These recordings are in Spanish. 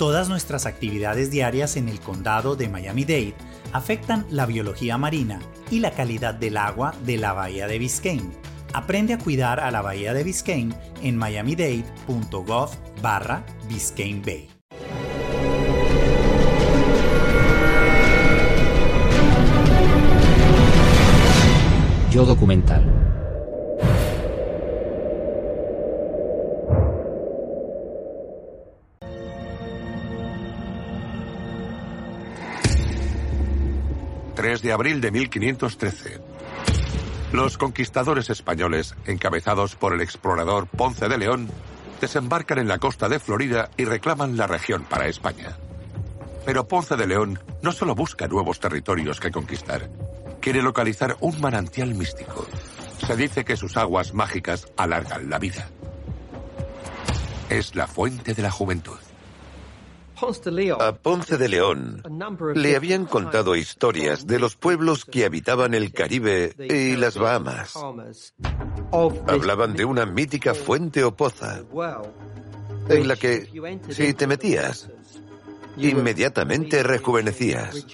Todas nuestras actividades diarias en el condado de Miami-Dade afectan la biología marina y la calidad del agua de la bahía de Biscayne. Aprende a cuidar a la bahía de Biscayne en miamidade.gov barra Biscayne Bay. Yo documental. ...3 de abril de 1513. Los conquistadores españoles, encabezados por el explorador Ponce de León, desembarcan en la costa de Florida y reclaman la región para España. Pero Ponce de León no solo busca nuevos territorios que conquistar, quiere localizar un manantial místico. Se dice que sus aguas mágicas alargan la vida. Es la fuente de la juventud. A Ponce de León le habían contado historias de los pueblos que habitaban el Caribe y las Bahamas. Hablaban de una mítica fuente o poza en la que, si te metías, inmediatamente rejuvenecías.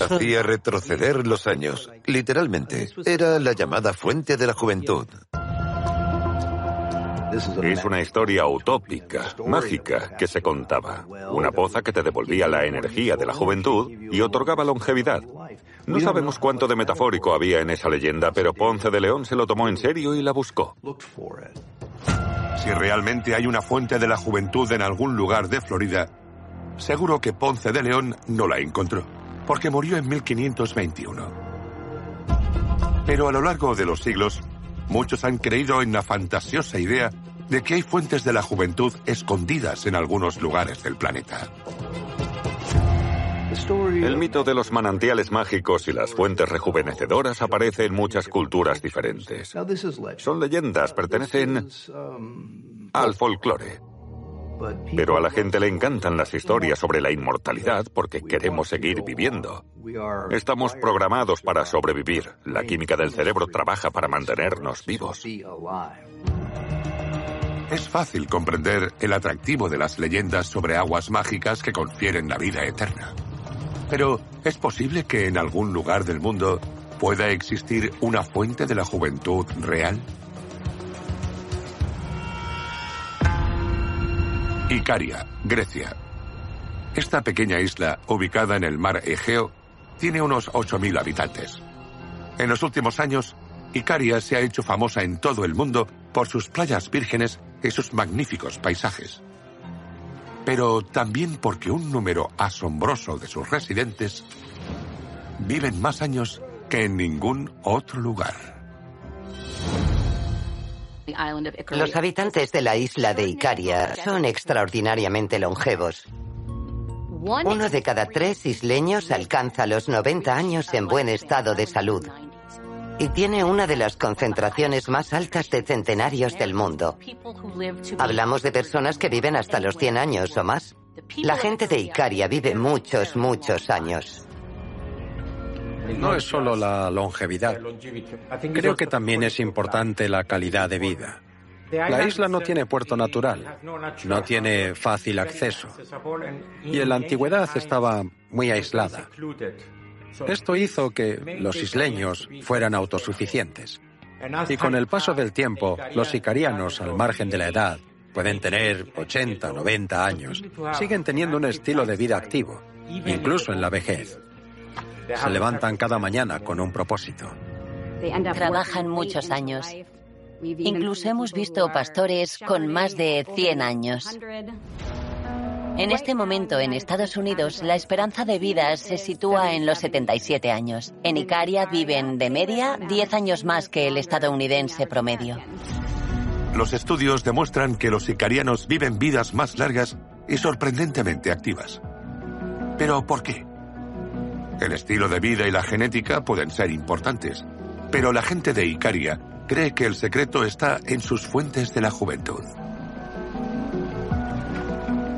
Hacía retroceder los años. Literalmente, era la llamada fuente de la juventud. Es una historia utópica, mágica, que se contaba. Una poza que te devolvía la energía de la juventud y otorgaba longevidad. No sabemos cuánto de metafórico había en esa leyenda, pero Ponce de León se lo tomó en serio y la buscó. Si realmente hay una fuente de la juventud en algún lugar de Florida, seguro que Ponce de León no la encontró, porque murió en 1521. Pero a lo largo de los siglos, muchos han creído en la fantasiosa idea de que hay fuentes de la juventud escondidas en algunos lugares del planeta. El mito de los manantiales mágicos y las fuentes rejuvenecedoras aparece en muchas culturas diferentes. Son leyendas, pertenecen al folclore. Pero a la gente le encantan las historias sobre la inmortalidad porque queremos seguir viviendo. Estamos programados para sobrevivir. La química del cerebro trabaja para mantenernos vivos. Es fácil comprender el atractivo de las leyendas sobre aguas mágicas que confieren la vida eterna. Pero, ¿es posible que en algún lugar del mundo pueda existir una fuente de la juventud real? Icaria, Grecia. Esta pequeña isla, ubicada en el mar Egeo, tiene unos 8.000 habitantes. En los últimos años, Icaria se ha hecho famosa en todo el mundo por sus playas vírgenes y sus magníficos paisajes. Pero también porque un número asombroso de sus residentes viven más años que en ningún otro lugar. Los habitantes de la isla de Icaria son extraordinariamente longevos. Uno de cada tres isleños alcanza los 90 años en buen estado de salud y tiene una de las concentraciones más altas de centenarios del mundo. Hablamos de personas que viven hasta los 100 años o más. La gente de Icaria vive muchos, muchos años. No es solo la longevidad. Creo que también es importante la calidad de vida. La isla no tiene puerto natural, no tiene fácil acceso y en la antigüedad estaba muy aislada. Esto hizo que los isleños fueran autosuficientes. Y con el paso del tiempo, los icarianos, al margen de la edad, pueden tener 80, 90 años, siguen teniendo un estilo de vida activo, incluso en la vejez. Se levantan cada mañana con un propósito. Trabajan muchos años. Incluso hemos visto pastores con más de 100 años. En este momento en Estados Unidos la esperanza de vida se sitúa en los 77 años. En Icaria viven de media 10 años más que el estadounidense promedio. Los estudios demuestran que los icarianos viven vidas más largas y sorprendentemente activas. ¿Pero por qué? El estilo de vida y la genética pueden ser importantes, pero la gente de Icaria cree que el secreto está en sus fuentes de la juventud.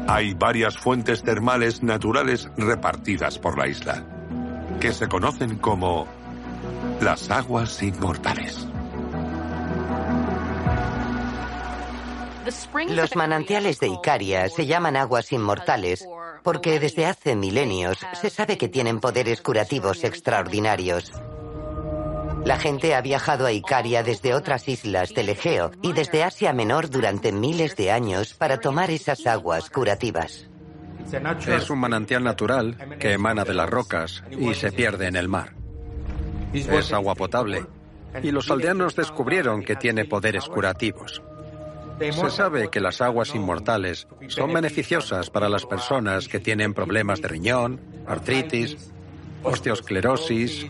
Hay varias fuentes termales naturales repartidas por la isla, que se conocen como las aguas inmortales. Los manantiales de Icaria se llaman aguas inmortales porque desde hace milenios se sabe que tienen poderes curativos extraordinarios. La gente ha viajado a Icaria desde otras islas del Egeo y desde Asia Menor durante miles de años para tomar esas aguas curativas. Es un manantial natural que emana de las rocas y se pierde en el mar. Es agua potable y los aldeanos descubrieron que tiene poderes curativos. Se sabe que las aguas inmortales son beneficiosas para las personas que tienen problemas de riñón, artritis, osteosclerosis,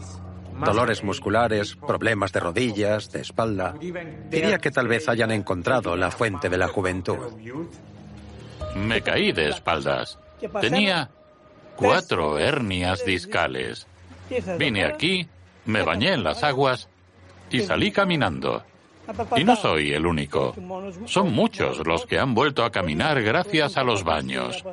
dolores musculares, problemas de rodillas, de espalda. Diría que tal vez hayan encontrado la fuente de la juventud. Me caí de espaldas. Tenía cuatro hernias discales. Vine aquí, me bañé en las aguas y salí caminando. Y no soy el único. Son muchos los que han vuelto a caminar gracias a los baños.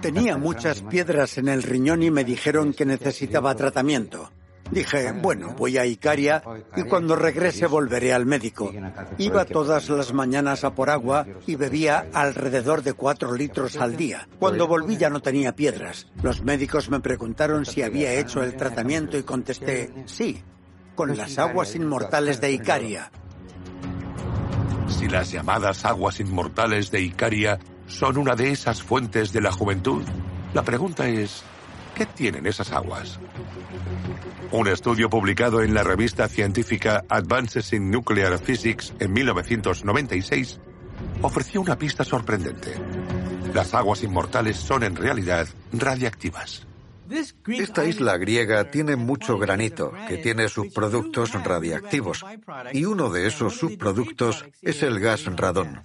Tenía muchas piedras en el riñón y me dijeron que necesitaba tratamiento. Dije, bueno, voy a Icaria y cuando regrese volveré al médico. Iba todas las mañanas a por agua y bebía alrededor de cuatro litros al día. Cuando volví ya no tenía piedras. Los médicos me preguntaron si había hecho el tratamiento y contesté, sí, con las aguas inmortales de Icaria. Si las llamadas aguas inmortales de Icaria son una de esas fuentes de la juventud, la pregunta es, ¿qué tienen esas aguas? Un estudio publicado en la revista científica Advances in Nuclear Physics en 1996 ofreció una pista sorprendente. Las aguas inmortales son en realidad radiactivas. Esta isla griega tiene mucho granito, que tiene subproductos radiactivos, y uno de esos subproductos es el gas radón.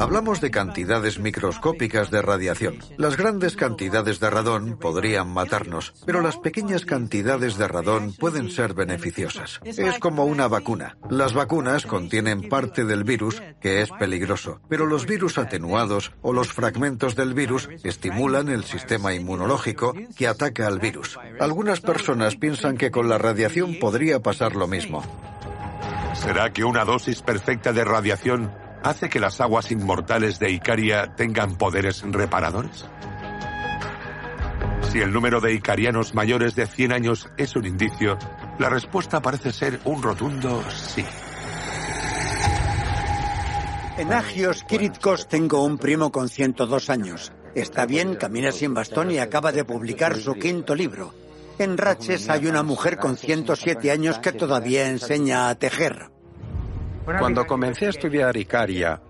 Hablamos de cantidades microscópicas de radiación. Las grandes cantidades de radón podrían matarnos, pero las pequeñas cantidades de radón pueden ser beneficiosas. Es como una vacuna. Las vacunas contienen parte del virus que es peligroso, pero los virus atenuados o los fragmentos del virus estimulan el sistema inmunológico que ataca al virus. Algunas personas piensan que con la radiación podría pasar lo mismo. ¿Será que una dosis perfecta de radiación hace que las aguas inmortales de Icaria tengan poderes reparadores? Si el número de icarianos mayores de 100 años es un indicio, la respuesta parece ser un rotundo sí. En Agios Kiritkos tengo un primo con 102 años. Está bien, camina sin bastón y acaba de publicar su quinto libro. En Raches hay una mujer con 107 años que todavía enseña a tejer. Cuando comencé a estudiar Icaria,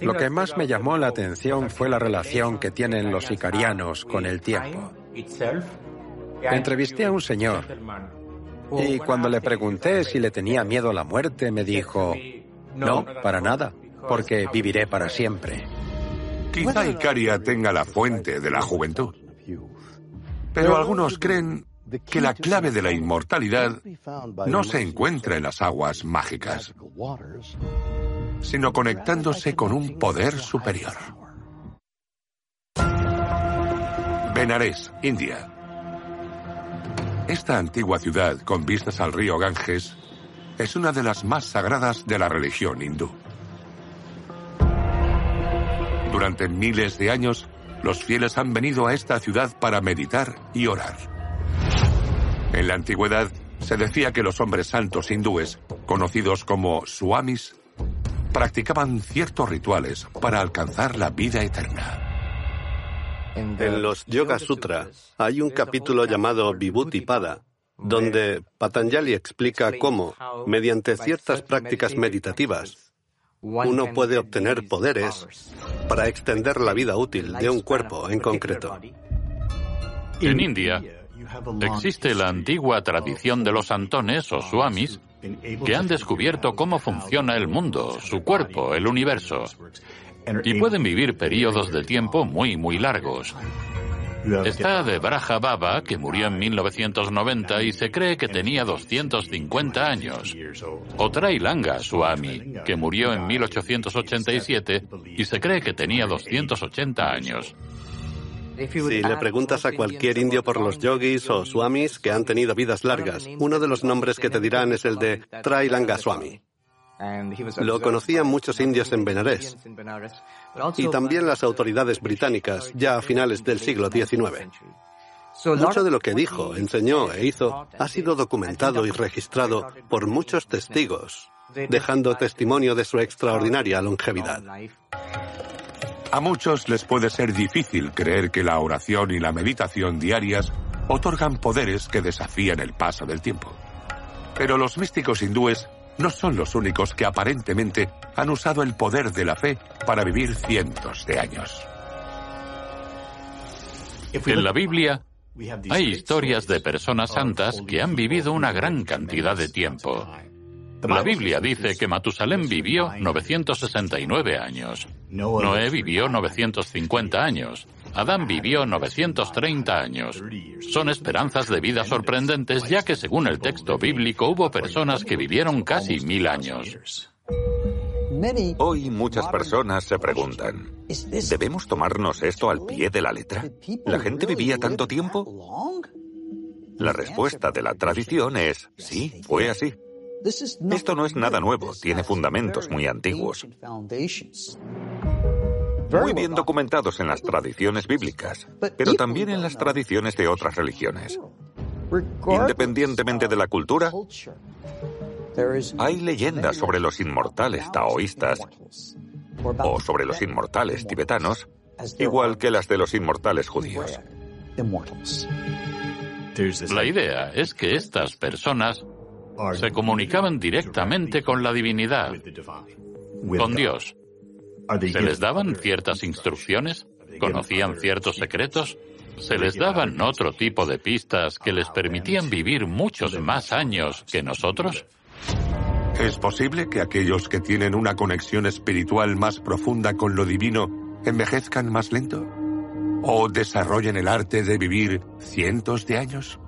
lo que más me llamó la atención fue la relación que tienen los icarianos con el tiempo. Entrevisté a un señor y cuando le pregunté si le tenía miedo a la muerte, me dijo, no, para nada, porque viviré para siempre. Quizá Icaria tenga la fuente de la juventud. Pero algunos creen que la clave de la inmortalidad no se encuentra en las aguas mágicas, sino conectándose con un poder superior. Benares, India. Esta antigua ciudad con vistas al río Ganges es una de las más sagradas de la religión hindú. Durante miles de años, los fieles han venido a esta ciudad para meditar y orar. En la antigüedad se decía que los hombres santos hindúes, conocidos como swamis, practicaban ciertos rituales para alcanzar la vida eterna. En los Yoga Sutra hay un capítulo llamado Vibhuti Pada, donde Patanjali explica cómo, mediante ciertas prácticas meditativas, uno puede obtener poderes para extender la vida útil de un cuerpo en concreto. En India, Existe la antigua tradición de los santones o swamis que han descubierto cómo funciona el mundo, su cuerpo, el universo. Y pueden vivir periodos de tiempo muy, muy largos. Está de Braja Baba, que murió en 1990 y se cree que tenía 250 años. O Trailanga Swami, que murió en 1887 y se cree que tenía 280 años. Si le preguntas a cualquier indio por los yogis o swamis que han tenido vidas largas, uno de los nombres que te dirán es el de Trailanga Swami. Lo conocían muchos indios en Benares y también las autoridades británicas ya a finales del siglo XIX. Mucho de lo que dijo, enseñó e hizo ha sido documentado y registrado por muchos testigos, dejando testimonio de su extraordinaria longevidad. A muchos les puede ser difícil creer que la oración y la meditación diarias otorgan poderes que desafían el paso del tiempo. Pero los místicos hindúes no son los únicos que aparentemente han usado el poder de la fe para vivir cientos de años. En la Biblia hay historias de personas santas que han vivido una gran cantidad de tiempo. La Biblia dice que Matusalén vivió 969 años. Noé vivió 950 años. Adán vivió 930 años. Son esperanzas de vida sorprendentes ya que según el texto bíblico hubo personas que vivieron casi mil años. Hoy muchas personas se preguntan, ¿debemos tomarnos esto al pie de la letra? ¿La gente vivía tanto tiempo? La respuesta de la tradición es, sí, fue así. Esto no es nada nuevo, tiene fundamentos muy antiguos. Muy bien documentados en las tradiciones bíblicas, pero también en las tradiciones de otras religiones. Independientemente de la cultura, hay leyendas sobre los inmortales taoístas o sobre los inmortales tibetanos, igual que las de los inmortales judíos. La idea es que estas personas se comunicaban directamente con la divinidad, con Dios. ¿Se les daban ciertas instrucciones? ¿Conocían ciertos secretos? ¿Se les daban otro tipo de pistas que les permitían vivir muchos más años que nosotros? ¿Es posible que aquellos que tienen una conexión espiritual más profunda con lo divino envejezcan más lento? ¿O desarrollen el arte de vivir cientos de años?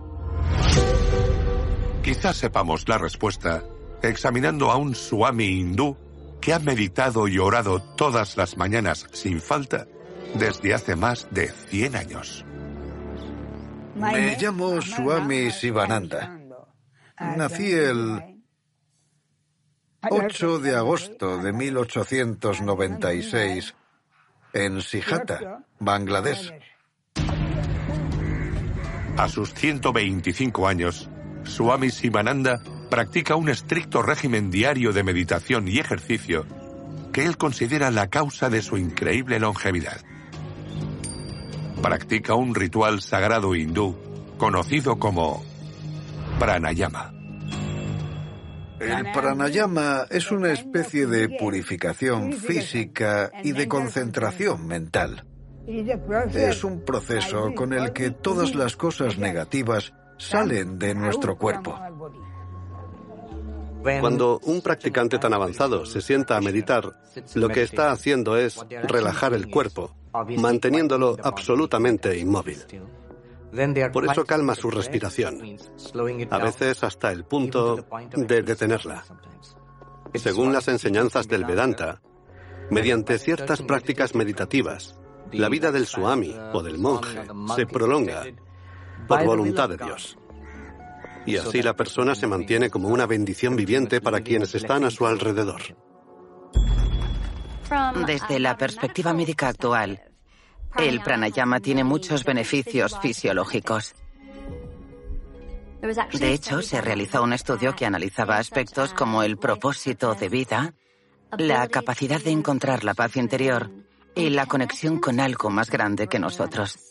Quizás sepamos la respuesta examinando a un Swami hindú que ha meditado y orado todas las mañanas sin falta desde hace más de 100 años. Me llamo Swami Sivananda. Nací el 8 de agosto de 1896 en Sihata, Bangladesh. A sus 125 años, Swami Sivananda practica un estricto régimen diario de meditación y ejercicio que él considera la causa de su increíble longevidad. Practica un ritual sagrado hindú conocido como pranayama. El pranayama es una especie de purificación física y de concentración mental. Es un proceso con el que todas las cosas negativas salen de nuestro cuerpo. Cuando un practicante tan avanzado se sienta a meditar, lo que está haciendo es relajar el cuerpo, manteniéndolo absolutamente inmóvil. Por eso calma su respiración, a veces hasta el punto de detenerla. Según las enseñanzas del Vedanta, mediante ciertas prácticas meditativas, la vida del suami o del monje se prolonga por voluntad de Dios. Y así la persona se mantiene como una bendición viviente para quienes están a su alrededor. Desde la perspectiva médica actual, el pranayama tiene muchos beneficios fisiológicos. De hecho, se realizó un estudio que analizaba aspectos como el propósito de vida, la capacidad de encontrar la paz interior y la conexión con algo más grande que nosotros.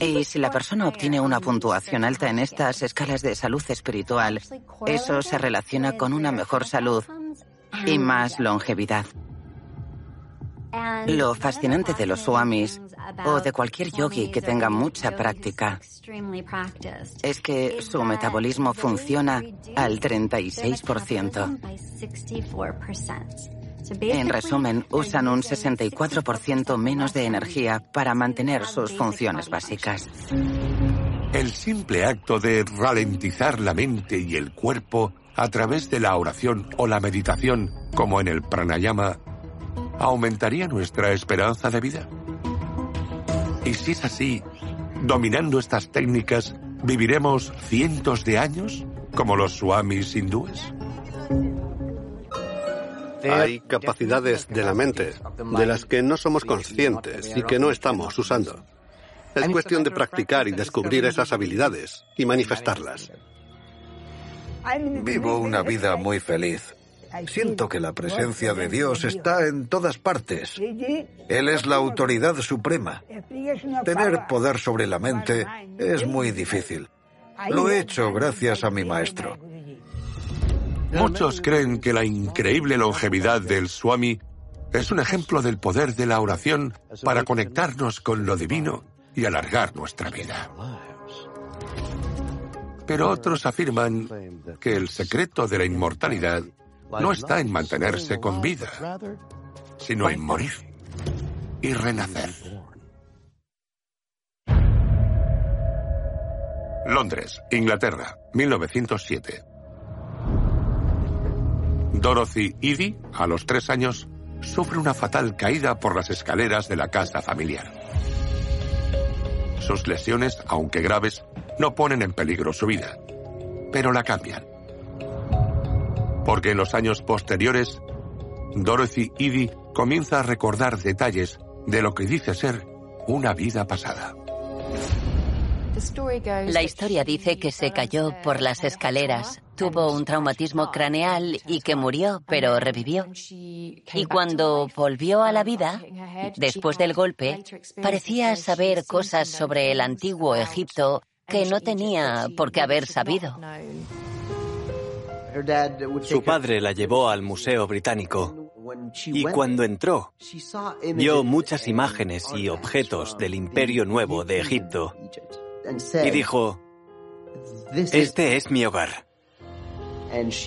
Y si la persona obtiene una puntuación alta en estas escalas de salud espiritual, eso se relaciona con una mejor salud y más longevidad. Lo fascinante de los swamis o de cualquier yogi que tenga mucha práctica es que su metabolismo funciona al 36%. En resumen, usan un 64% menos de energía para mantener sus funciones básicas. El simple acto de ralentizar la mente y el cuerpo a través de la oración o la meditación, como en el pranayama, aumentaría nuestra esperanza de vida. Y si es así, dominando estas técnicas, ¿viviremos cientos de años como los swamis hindúes? Hay capacidades de la mente de las que no somos conscientes y que no estamos usando. Es cuestión de practicar y descubrir esas habilidades y manifestarlas. Vivo una vida muy feliz. Siento que la presencia de Dios está en todas partes. Él es la autoridad suprema. Tener poder sobre la mente es muy difícil. Lo he hecho gracias a mi maestro. Muchos creen que la increíble longevidad del Swami es un ejemplo del poder de la oración para conectarnos con lo divino y alargar nuestra vida. Pero otros afirman que el secreto de la inmortalidad no está en mantenerse con vida, sino en morir y renacer. Londres, Inglaterra, 1907. Dorothy Edie, a los tres años, sufre una fatal caída por las escaleras de la casa familiar. Sus lesiones, aunque graves, no ponen en peligro su vida, pero la cambian. Porque en los años posteriores, Dorothy Edie comienza a recordar detalles de lo que dice ser una vida pasada. La historia dice que se cayó por las escaleras, tuvo un traumatismo craneal y que murió, pero revivió. Y cuando volvió a la vida, después del golpe, parecía saber cosas sobre el antiguo Egipto que no tenía por qué haber sabido. Su padre la llevó al Museo Británico y cuando entró, vio muchas imágenes y objetos del Imperio Nuevo de Egipto y dijo, este es mi hogar.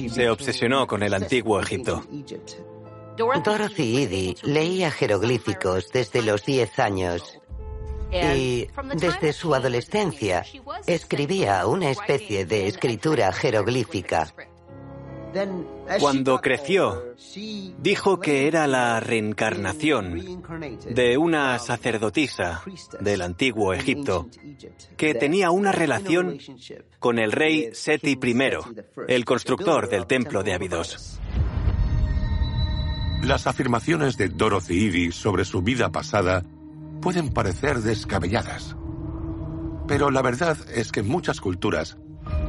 Se obsesionó con el antiguo Egipto. Dorothy Eddy leía jeroglíficos desde los 10 años y desde su adolescencia escribía una especie de escritura jeroglífica. Cuando creció, dijo que era la reencarnación de una sacerdotisa del antiguo Egipto que tenía una relación con el rey Seti I, el constructor del templo de Abidos. Las afirmaciones de Dorothy sobre su vida pasada pueden parecer descabelladas. Pero la verdad es que muchas culturas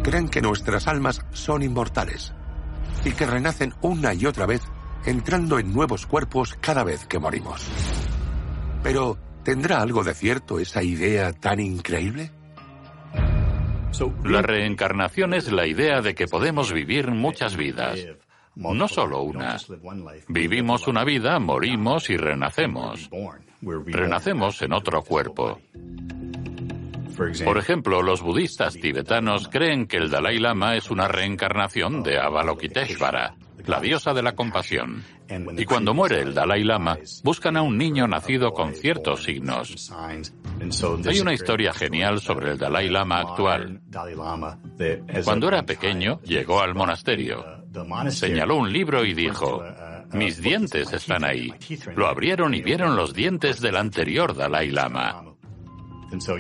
creen que nuestras almas son inmortales y que renacen una y otra vez entrando en nuevos cuerpos cada vez que morimos. Pero, ¿tendrá algo de cierto esa idea tan increíble? La reencarnación es la idea de que podemos vivir muchas vidas, no solo una. Vivimos una vida, morimos y renacemos. Renacemos en otro cuerpo. Por ejemplo, los budistas tibetanos creen que el Dalai Lama es una reencarnación de Avalokiteshvara, la diosa de la compasión. Y cuando muere el Dalai Lama, buscan a un niño nacido con ciertos signos. Hay una historia genial sobre el Dalai Lama actual. Cuando era pequeño, llegó al monasterio. Señaló un libro y dijo, mis dientes están ahí. Lo abrieron y vieron los dientes del anterior Dalai Lama.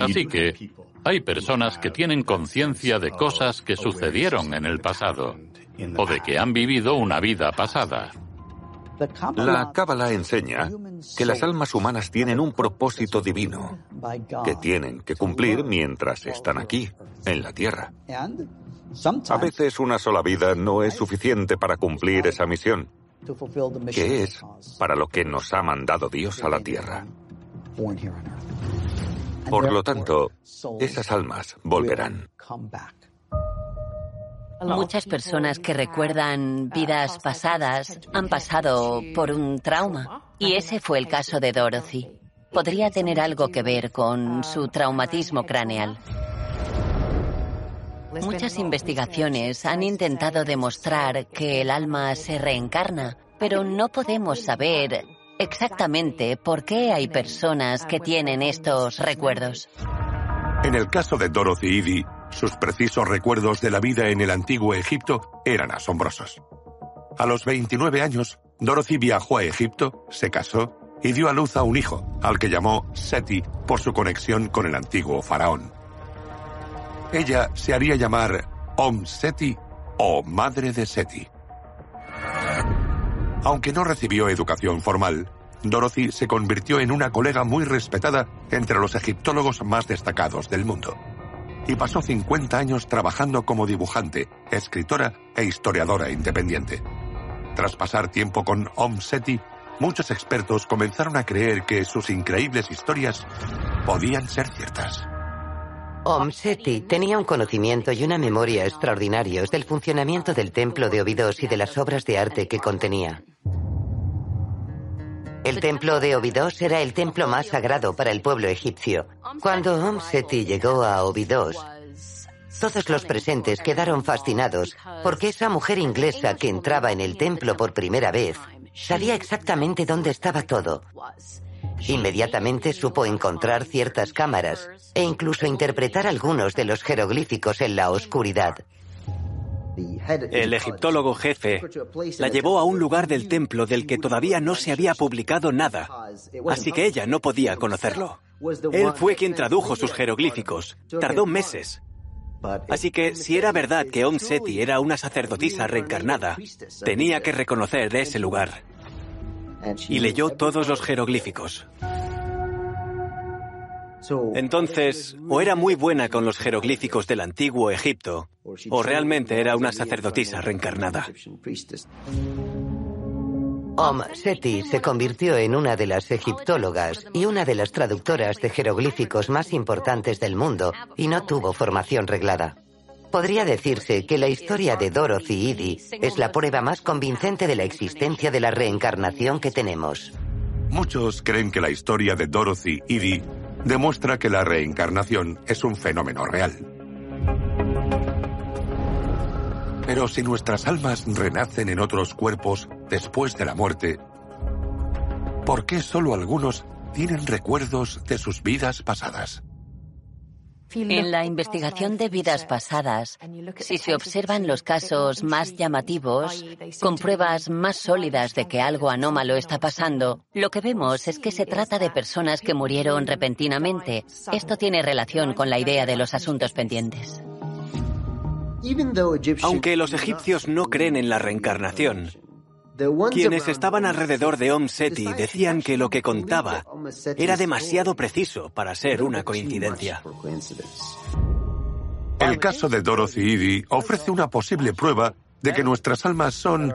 Así que hay personas que tienen conciencia de cosas que sucedieron en el pasado o de que han vivido una vida pasada. La Cábala enseña que las almas humanas tienen un propósito divino que tienen que cumplir mientras están aquí, en la Tierra. A veces una sola vida no es suficiente para cumplir esa misión, que es para lo que nos ha mandado Dios a la Tierra. Por lo tanto, esas almas volverán. Muchas personas que recuerdan vidas pasadas han pasado por un trauma. Y ese fue el caso de Dorothy. Podría tener algo que ver con su traumatismo craneal. Muchas investigaciones han intentado demostrar que el alma se reencarna, pero no podemos saber exactamente por qué hay personas que tienen estos recuerdos. En el caso de Dorothy Eddy, sus precisos recuerdos de la vida en el antiguo Egipto eran asombrosos. A los 29 años, Dorothy viajó a Egipto, se casó y dio a luz a un hijo, al que llamó Seti por su conexión con el antiguo faraón. Ella se haría llamar Om Seti o Madre de Seti. Aunque no recibió educación formal, Dorothy se convirtió en una colega muy respetada entre los egiptólogos más destacados del mundo. Y pasó 50 años trabajando como dibujante, escritora e historiadora independiente. Tras pasar tiempo con Om Seti, muchos expertos comenzaron a creer que sus increíbles historias podían ser ciertas. Om Seti tenía un conocimiento y una memoria extraordinarios del funcionamiento del templo de Obidos y de las obras de arte que contenía. El templo de Obidos era el templo más sagrado para el pueblo egipcio. Cuando Om Seti llegó a Obidos, todos los presentes quedaron fascinados porque esa mujer inglesa que entraba en el templo por primera vez sabía exactamente dónde estaba todo. Inmediatamente supo encontrar ciertas cámaras e incluso interpretar algunos de los jeroglíficos en la oscuridad. El egiptólogo jefe la llevó a un lugar del templo del que todavía no se había publicado nada, así que ella no podía conocerlo. Él fue quien tradujo sus jeroglíficos. Tardó meses. Así que si era verdad que Om Seti era una sacerdotisa reencarnada, tenía que reconocer ese lugar. Y leyó todos los jeroglíficos. Entonces, o era muy buena con los jeroglíficos del antiguo Egipto, o realmente era una sacerdotisa reencarnada. Om Seti se convirtió en una de las egiptólogas y una de las traductoras de jeroglíficos más importantes del mundo y no tuvo formación reglada. Podría decirse que la historia de Dorothy Idi es la prueba más convincente de la existencia de la reencarnación que tenemos. Muchos creen que la historia de Dorothy Idi demuestra que la reencarnación es un fenómeno real. Pero si nuestras almas renacen en otros cuerpos después de la muerte, ¿por qué solo algunos tienen recuerdos de sus vidas pasadas? En la investigación de vidas pasadas, si se observan los casos más llamativos, con pruebas más sólidas de que algo anómalo está pasando, lo que vemos es que se trata de personas que murieron repentinamente. Esto tiene relación con la idea de los asuntos pendientes. Aunque los egipcios no creen en la reencarnación, quienes estaban alrededor de Om Seti decían que lo que contaba era demasiado preciso para ser una coincidencia. El caso de Dorothy ofrece una posible prueba de que nuestras almas son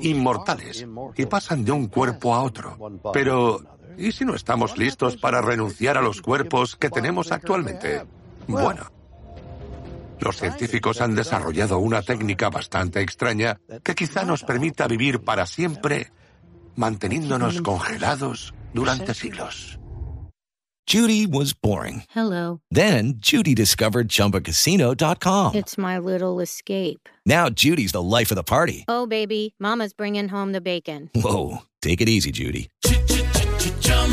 inmortales y pasan de un cuerpo a otro. Pero, ¿y si no estamos listos para renunciar a los cuerpos que tenemos actualmente? Bueno, los científicos han desarrollado una técnica bastante extraña que quizá nos permita vivir para siempre manteniéndonos congelados durante siglos. Judy was boring. Hello. Then Judy discovered chumbacasino.com. It's my little escape. Now Judy's the life of the party. Oh, baby, Mama's bringing home the bacon. Whoa. Take it easy, Judy.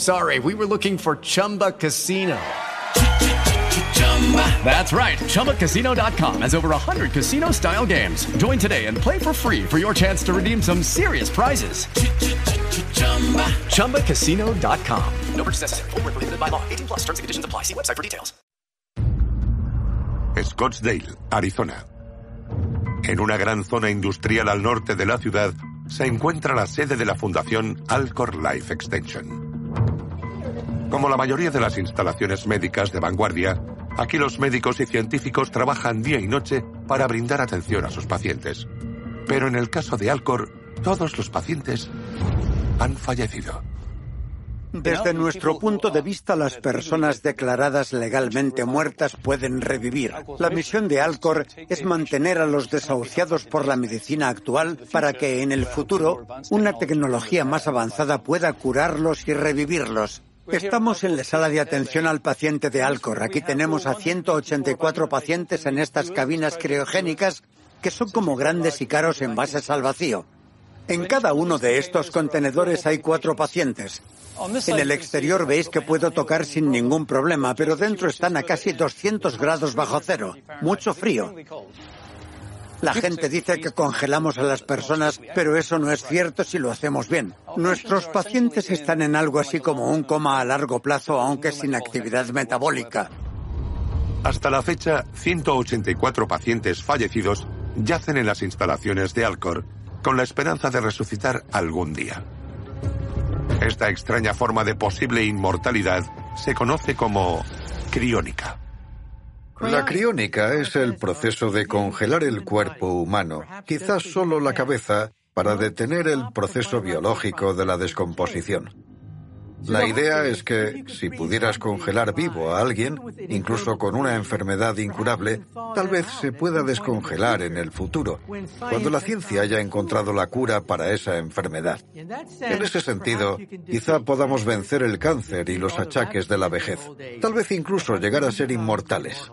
Sorry, we were looking for Chumba Casino. That's right. ChumbaCasino.com has over 100 casino style games. Join today and play for free for your chance to redeem some serious prizes. ChumbaCasino.com. No purchase necessary. Full prohibited by law. 18 plus terms and conditions apply. See website for details. Scottsdale, Arizona. En una gran zona industrial al norte de la ciudad se encuentra la sede de la fundación Alcor Life Extension. Como la mayoría de las instalaciones médicas de vanguardia, aquí los médicos y científicos trabajan día y noche para brindar atención a sus pacientes. Pero en el caso de Alcor, todos los pacientes han fallecido. Desde nuestro punto de vista, las personas declaradas legalmente muertas pueden revivir. La misión de Alcor es mantener a los desahuciados por la medicina actual para que en el futuro una tecnología más avanzada pueda curarlos y revivirlos. Estamos en la sala de atención al paciente de Alcor. Aquí tenemos a 184 pacientes en estas cabinas criogénicas que son como grandes y caros envases al vacío. En cada uno de estos contenedores hay cuatro pacientes. En el exterior veis que puedo tocar sin ningún problema, pero dentro están a casi 200 grados bajo cero. Mucho frío. La gente dice que congelamos a las personas, pero eso no es cierto si lo hacemos bien. Nuestros pacientes están en algo así como un coma a largo plazo, aunque sin actividad metabólica. Hasta la fecha, 184 pacientes fallecidos yacen en las instalaciones de Alcor con la esperanza de resucitar algún día. Esta extraña forma de posible inmortalidad se conoce como criónica. La criónica es el proceso de congelar el cuerpo humano, quizás solo la cabeza, para detener el proceso biológico de la descomposición. La idea es que si pudieras congelar vivo a alguien, incluso con una enfermedad incurable, tal vez se pueda descongelar en el futuro, cuando la ciencia haya encontrado la cura para esa enfermedad. En ese sentido, quizá podamos vencer el cáncer y los achaques de la vejez, tal vez incluso llegar a ser inmortales.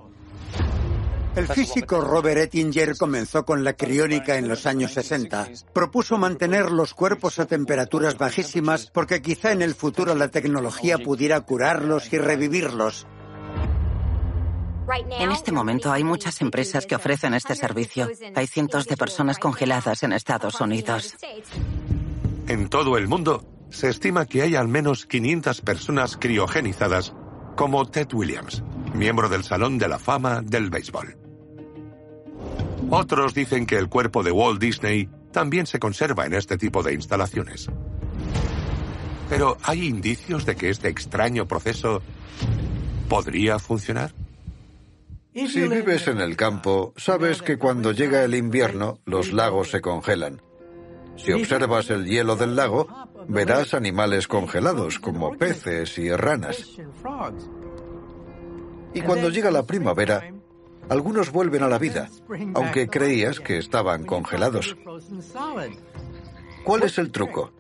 El físico Robert Ettinger comenzó con la criónica en los años 60. Propuso mantener los cuerpos a temperaturas bajísimas porque quizá en el futuro la tecnología pudiera curarlos y revivirlos. En este momento hay muchas empresas que ofrecen este servicio. Hay cientos de personas congeladas en Estados Unidos. En todo el mundo se estima que hay al menos 500 personas criogenizadas, como Ted Williams, miembro del Salón de la Fama del Béisbol. Otros dicen que el cuerpo de Walt Disney también se conserva en este tipo de instalaciones. Pero ¿hay indicios de que este extraño proceso podría funcionar? Si vives en el campo, sabes que cuando llega el invierno, los lagos se congelan. Si observas el hielo del lago, verás animales congelados, como peces y ranas. Y cuando llega la primavera, algunos vuelven a la vida, aunque creías que estaban congelados. ¿Cuál es el truco?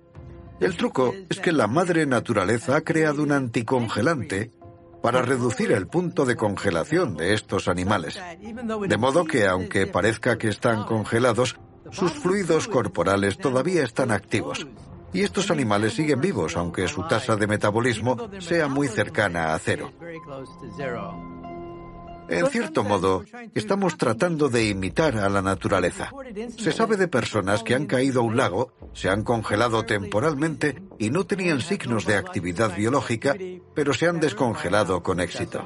El truco es que la madre naturaleza ha creado un anticongelante para reducir el punto de congelación de estos animales. De modo que aunque parezca que están congelados, sus fluidos corporales todavía están activos. Y estos animales siguen vivos, aunque su tasa de metabolismo sea muy cercana a cero. En cierto modo, estamos tratando de imitar a la naturaleza. Se sabe de personas que han caído a un lago, se han congelado temporalmente y no tenían signos de actividad biológica, pero se han descongelado con éxito.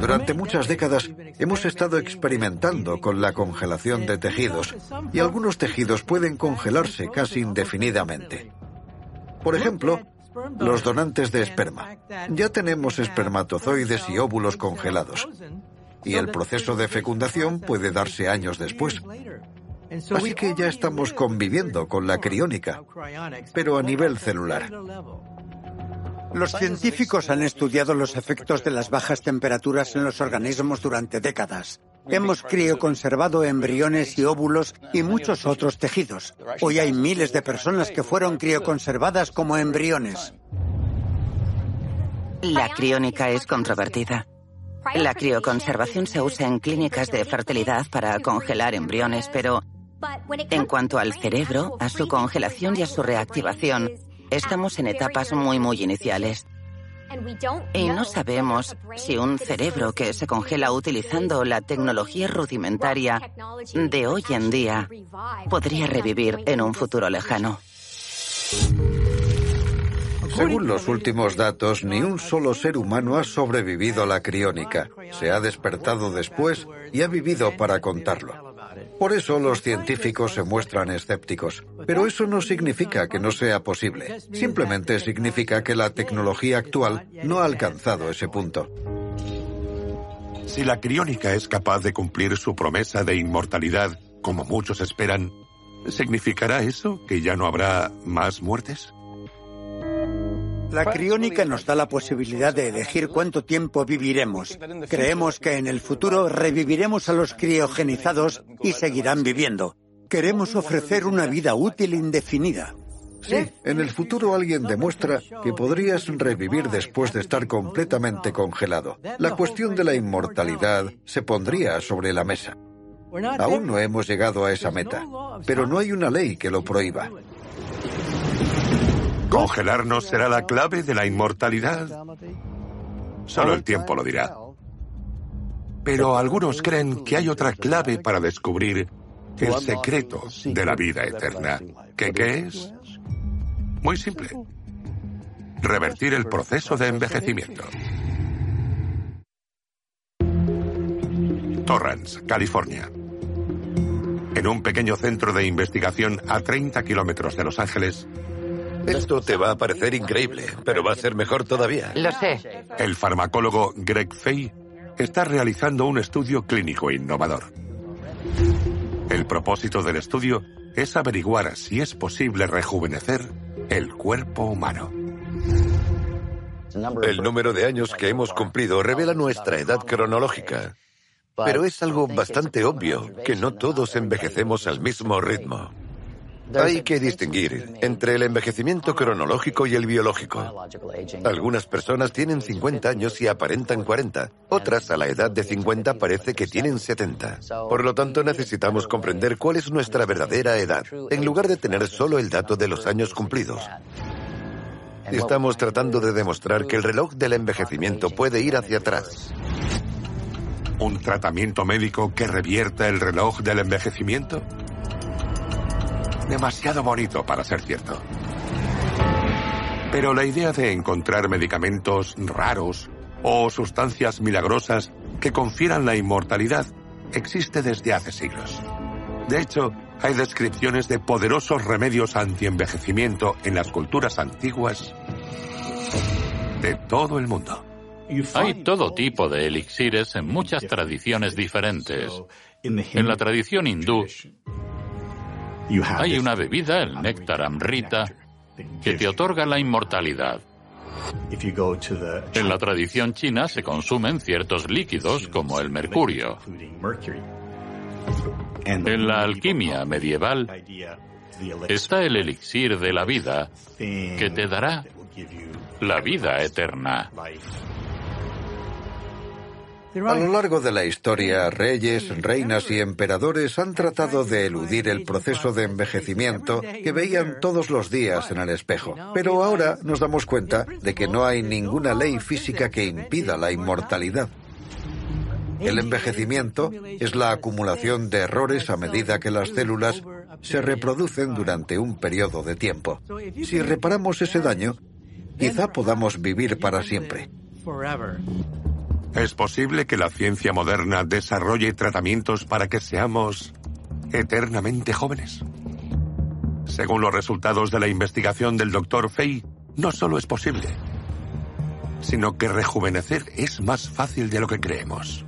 Durante muchas décadas hemos estado experimentando con la congelación de tejidos y algunos tejidos pueden congelarse casi indefinidamente. Por ejemplo, los donantes de esperma. Ya tenemos espermatozoides y óvulos congelados. Y el proceso de fecundación puede darse años después. Así que ya estamos conviviendo con la criónica, pero a nivel celular. Los científicos han estudiado los efectos de las bajas temperaturas en los organismos durante décadas. Hemos crioconservado embriones y óvulos y muchos otros tejidos. Hoy hay miles de personas que fueron crioconservadas como embriones. La criónica es controvertida. La crioconservación se usa en clínicas de fertilidad para congelar embriones, pero en cuanto al cerebro, a su congelación y a su reactivación, estamos en etapas muy, muy iniciales. Y no sabemos si un cerebro que se congela utilizando la tecnología rudimentaria de hoy en día podría revivir en un futuro lejano. Según los últimos datos, ni un solo ser humano ha sobrevivido a la criónica. Se ha despertado después y ha vivido para contarlo. Por eso los científicos se muestran escépticos. Pero eso no significa que no sea posible. Simplemente significa que la tecnología actual no ha alcanzado ese punto. Si la criónica es capaz de cumplir su promesa de inmortalidad, como muchos esperan, ¿significará eso que ya no habrá más muertes? La criónica nos da la posibilidad de elegir cuánto tiempo viviremos. Creemos que en el futuro reviviremos a los criogenizados y seguirán viviendo. Queremos ofrecer una vida útil indefinida. Sí, en el futuro alguien demuestra que podrías revivir después de estar completamente congelado. La cuestión de la inmortalidad se pondría sobre la mesa. Aún no hemos llegado a esa meta, pero no hay una ley que lo prohíba. ¿Congelarnos será la clave de la inmortalidad? Solo el tiempo lo dirá. Pero algunos creen que hay otra clave para descubrir el secreto de la vida eterna. ¿Qué, es? Muy simple. Revertir el proceso de envejecimiento. Torrance, California. En un pequeño centro de investigación a 30 kilómetros de Los Ángeles, esto te va a parecer increíble, pero va a ser mejor todavía. Lo sé. El farmacólogo Greg Fay está realizando un estudio clínico innovador. El propósito del estudio es averiguar si es posible rejuvenecer el cuerpo humano. El número de años que hemos cumplido revela nuestra edad cronológica. Pero es algo bastante obvio que no todos envejecemos al mismo ritmo. Hay que distinguir entre el envejecimiento cronológico y el biológico. Algunas personas tienen 50 años y aparentan 40. Otras a la edad de 50 parece que tienen 70. Por lo tanto, necesitamos comprender cuál es nuestra verdadera edad, en lugar de tener solo el dato de los años cumplidos. Estamos tratando de demostrar que el reloj del envejecimiento puede ir hacia atrás. ¿Un tratamiento médico que revierta el reloj del envejecimiento? Demasiado bonito para ser cierto. Pero la idea de encontrar medicamentos raros o sustancias milagrosas que confieran la inmortalidad existe desde hace siglos. De hecho, hay descripciones de poderosos remedios anti-envejecimiento en las culturas antiguas de todo el mundo. Hay todo tipo de elixires en muchas tradiciones diferentes. En la tradición hindú hay una bebida, el néctar amrita, que te otorga la inmortalidad. En la tradición china se consumen ciertos líquidos como el mercurio. En la alquimia medieval está el elixir de la vida que te dará la vida eterna. A lo largo de la historia, reyes, reinas y emperadores han tratado de eludir el proceso de envejecimiento que veían todos los días en el espejo. Pero ahora nos damos cuenta de que no hay ninguna ley física que impida la inmortalidad. El envejecimiento es la acumulación de errores a medida que las células se reproducen durante un periodo de tiempo. Si reparamos ese daño, quizá podamos vivir para siempre. ¿Es posible que la ciencia moderna desarrolle tratamientos para que seamos eternamente jóvenes? Según los resultados de la investigación del Dr. Fay, no solo es posible, sino que rejuvenecer es más fácil de lo que creemos.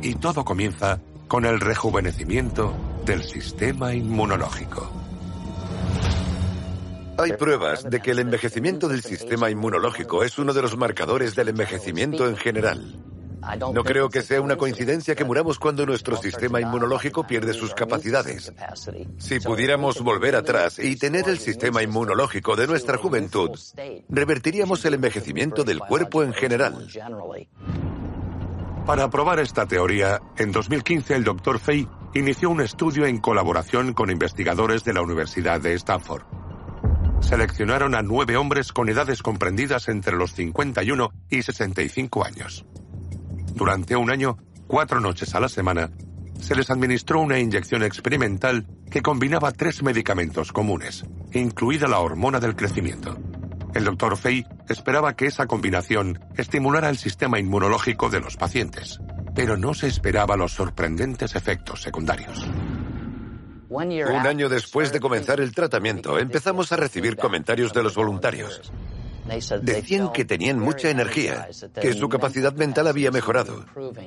Y todo comienza con el rejuvenecimiento del sistema inmunológico. Hay pruebas de que el envejecimiento del sistema inmunológico es uno de los marcadores del envejecimiento en general. No creo que sea una coincidencia que muramos cuando nuestro sistema inmunológico pierde sus capacidades. Si pudiéramos volver atrás y tener el sistema inmunológico de nuestra juventud, revertiríamos el envejecimiento del cuerpo en general. Para probar esta teoría, en 2015 el Dr. Fay inició un estudio en colaboración con investigadores de la Universidad de Stanford seleccionaron a nueve hombres con edades comprendidas entre los 51 y 65 años. Durante un año, cuatro noches a la semana, se les administró una inyección experimental que combinaba tres medicamentos comunes, incluida la hormona del crecimiento. El doctor Fay esperaba que esa combinación estimulara el sistema inmunológico de los pacientes, pero no se esperaba los sorprendentes efectos secundarios. Un año después de comenzar el tratamiento, empezamos a recibir comentarios de los voluntarios. Decían que tenían mucha energía, que su capacidad mental había mejorado,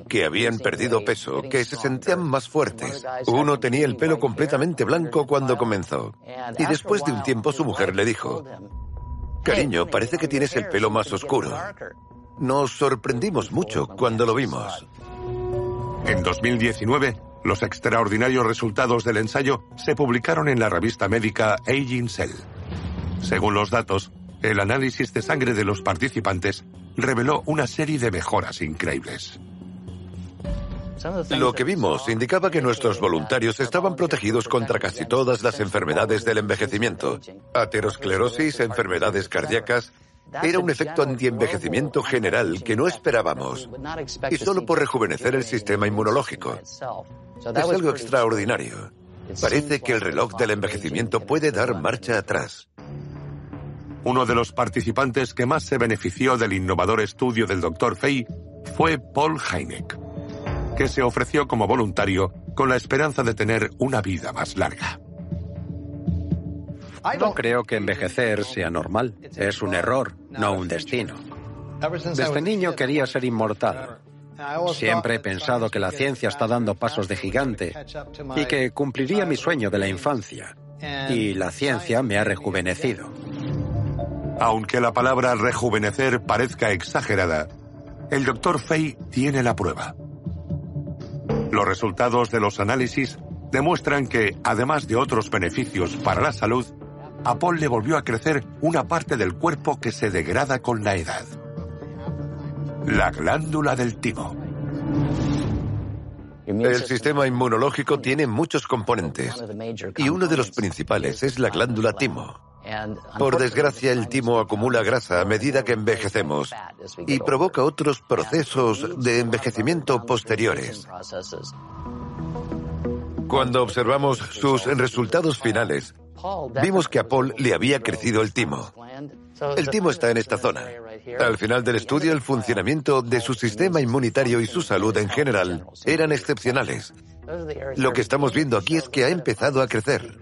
que habían perdido peso, que se sentían más fuertes. Uno tenía el pelo completamente blanco cuando comenzó. Y después de un tiempo su mujer le dijo, Cariño, parece que tienes el pelo más oscuro. Nos sorprendimos mucho cuando lo vimos. En 2019, los extraordinarios resultados del ensayo se publicaron en la revista médica Aging Cell. Según los datos, el análisis de sangre de los participantes reveló una serie de mejoras increíbles. Lo que vimos indicaba que nuestros voluntarios estaban protegidos contra casi todas las enfermedades del envejecimiento. Aterosclerosis, enfermedades cardíacas, era un efecto antienvejecimiento general que no esperábamos, y solo por rejuvenecer el sistema inmunológico. Es algo extraordinario. Parece que el reloj del envejecimiento puede dar marcha atrás. Uno de los participantes que más se benefició del innovador estudio del Dr. Fay fue Paul Heineck, que se ofreció como voluntario con la esperanza de tener una vida más larga. No creo que envejecer sea normal. Es un error, no un destino. Desde niño quería ser inmortal. Siempre he pensado que la ciencia está dando pasos de gigante y que cumpliría mi sueño de la infancia. Y la ciencia me ha rejuvenecido. Aunque la palabra rejuvenecer parezca exagerada, el Dr. Fay tiene la prueba. Los resultados de los análisis demuestran que, además de otros beneficios para la salud, a Paul le volvió a crecer una parte del cuerpo que se degrada con la edad. La glándula del timo. El sistema inmunológico tiene muchos componentes y uno de los principales es la glándula timo. Por desgracia, el timo acumula grasa a medida que envejecemos y provoca otros procesos de envejecimiento posteriores. Cuando observamos sus resultados finales, vimos que a Paul le había crecido el timo. El timo está en esta zona. Al final del estudio, el funcionamiento de su sistema inmunitario y su salud en general eran excepcionales. Lo que estamos viendo aquí es que ha empezado a crecer.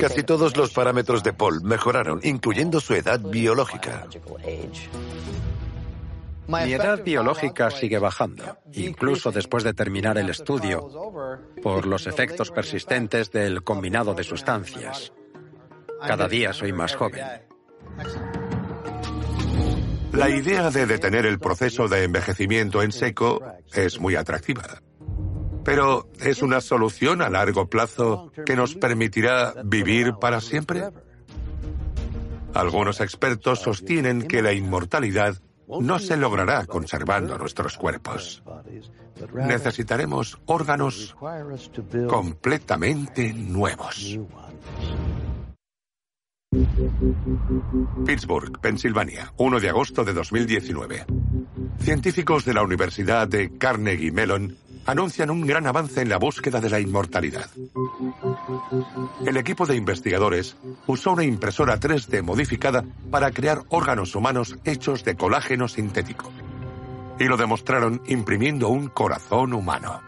Casi todos los parámetros de Paul mejoraron, incluyendo su edad biológica. Mi edad biológica sigue bajando, incluso después de terminar el estudio, por los efectos persistentes del combinado de sustancias. Cada día soy más joven. La idea de detener el proceso de envejecimiento en seco es muy atractiva. Pero ¿es una solución a largo plazo que nos permitirá vivir para siempre? Algunos expertos sostienen que la inmortalidad no se logrará conservando nuestros cuerpos. Necesitaremos órganos completamente nuevos. Pittsburgh, Pensilvania, 1 de agosto de 2019. Científicos de la Universidad de Carnegie Mellon anuncian un gran avance en la búsqueda de la inmortalidad. El equipo de investigadores usó una impresora 3D modificada para crear órganos humanos hechos de colágeno sintético. Y lo demostraron imprimiendo un corazón humano.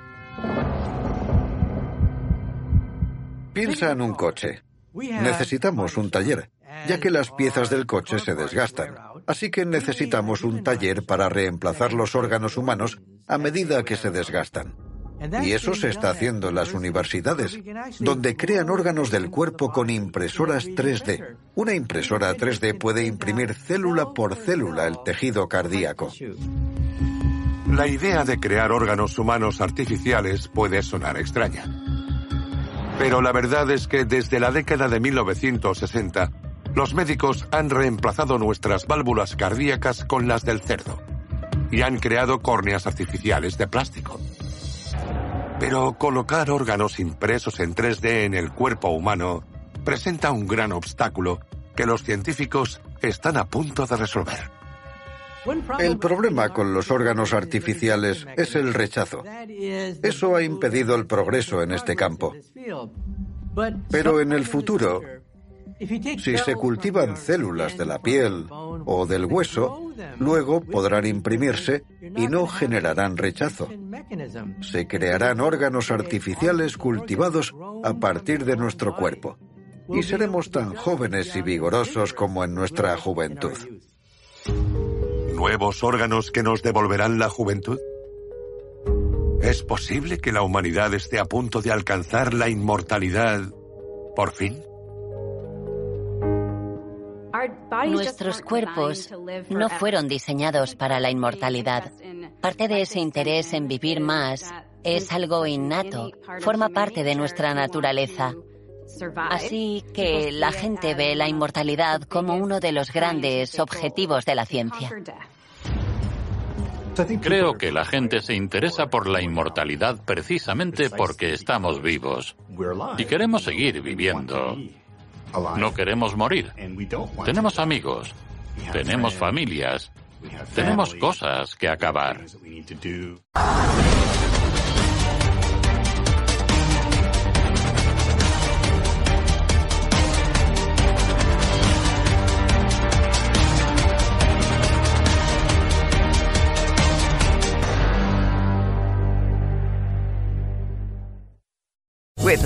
Piensa en un coche. Necesitamos un taller, ya que las piezas del coche se desgastan. Así que necesitamos un taller para reemplazar los órganos humanos a medida que se desgastan. Y eso se está haciendo en las universidades, donde crean órganos del cuerpo con impresoras 3D. Una impresora 3D puede imprimir célula por célula el tejido cardíaco. La idea de crear órganos humanos artificiales puede sonar extraña. Pero la verdad es que desde la década de 1960, los médicos han reemplazado nuestras válvulas cardíacas con las del cerdo y han creado córneas artificiales de plástico. Pero colocar órganos impresos en 3D en el cuerpo humano presenta un gran obstáculo que los científicos están a punto de resolver. El problema con los órganos artificiales es el rechazo. Eso ha impedido el progreso en este campo. Pero en el futuro, si se cultivan células de la piel o del hueso, luego podrán imprimirse y no generarán rechazo. Se crearán órganos artificiales cultivados a partir de nuestro cuerpo. Y seremos tan jóvenes y vigorosos como en nuestra juventud. ¿Nuevos órganos que nos devolverán la juventud? ¿Es posible que la humanidad esté a punto de alcanzar la inmortalidad por fin? Nuestros cuerpos no fueron diseñados para la inmortalidad. Parte de ese interés en vivir más es algo innato, forma parte de nuestra naturaleza. Así que la gente ve la inmortalidad como uno de los grandes objetivos de la ciencia. Creo que la gente se interesa por la inmortalidad precisamente porque estamos vivos y queremos seguir viviendo. No queremos morir. Tenemos amigos, tenemos familias, tenemos cosas que acabar.